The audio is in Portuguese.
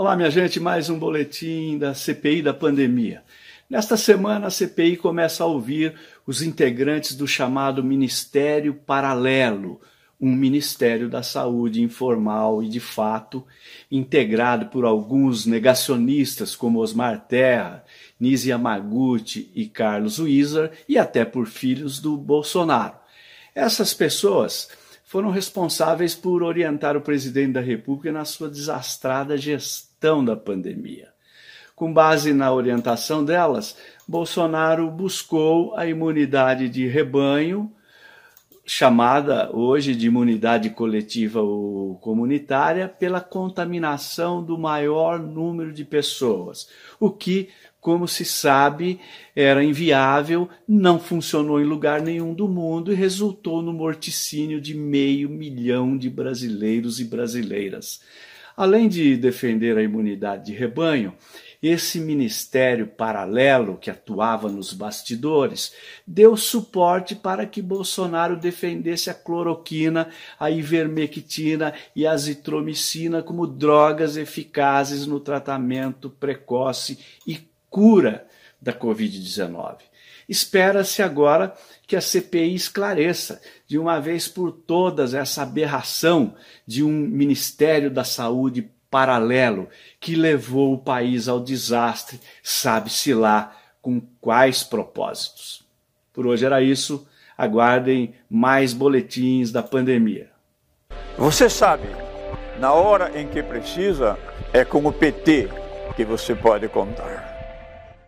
Olá, minha gente, mais um boletim da CPI da pandemia. Nesta semana, a CPI começa a ouvir os integrantes do chamado Ministério Paralelo, um Ministério da Saúde informal e de fato, integrado por alguns negacionistas como Osmar Terra, Nisi Yamaguchi e Carlos Wieser, e até por filhos do Bolsonaro. Essas pessoas foram responsáveis por orientar o presidente da República na sua desastrada gestão da pandemia. Com base na orientação delas, Bolsonaro buscou a imunidade de rebanho, chamada hoje de imunidade coletiva ou comunitária, pela contaminação do maior número de pessoas, o que como se sabe, era inviável, não funcionou em lugar nenhum do mundo e resultou no morticínio de meio milhão de brasileiros e brasileiras. Além de defender a imunidade de rebanho, esse ministério paralelo que atuava nos bastidores deu suporte para que Bolsonaro defendesse a cloroquina, a ivermectina e a azitromicina como drogas eficazes no tratamento precoce e cura da Covid-19. Espera-se agora que a CPI esclareça de uma vez por todas essa aberração de um Ministério da Saúde paralelo que levou o país ao desastre, sabe-se lá com quais propósitos. Por hoje era isso. Aguardem mais boletins da pandemia. Você sabe, na hora em que precisa, é com o PT que você pode contar.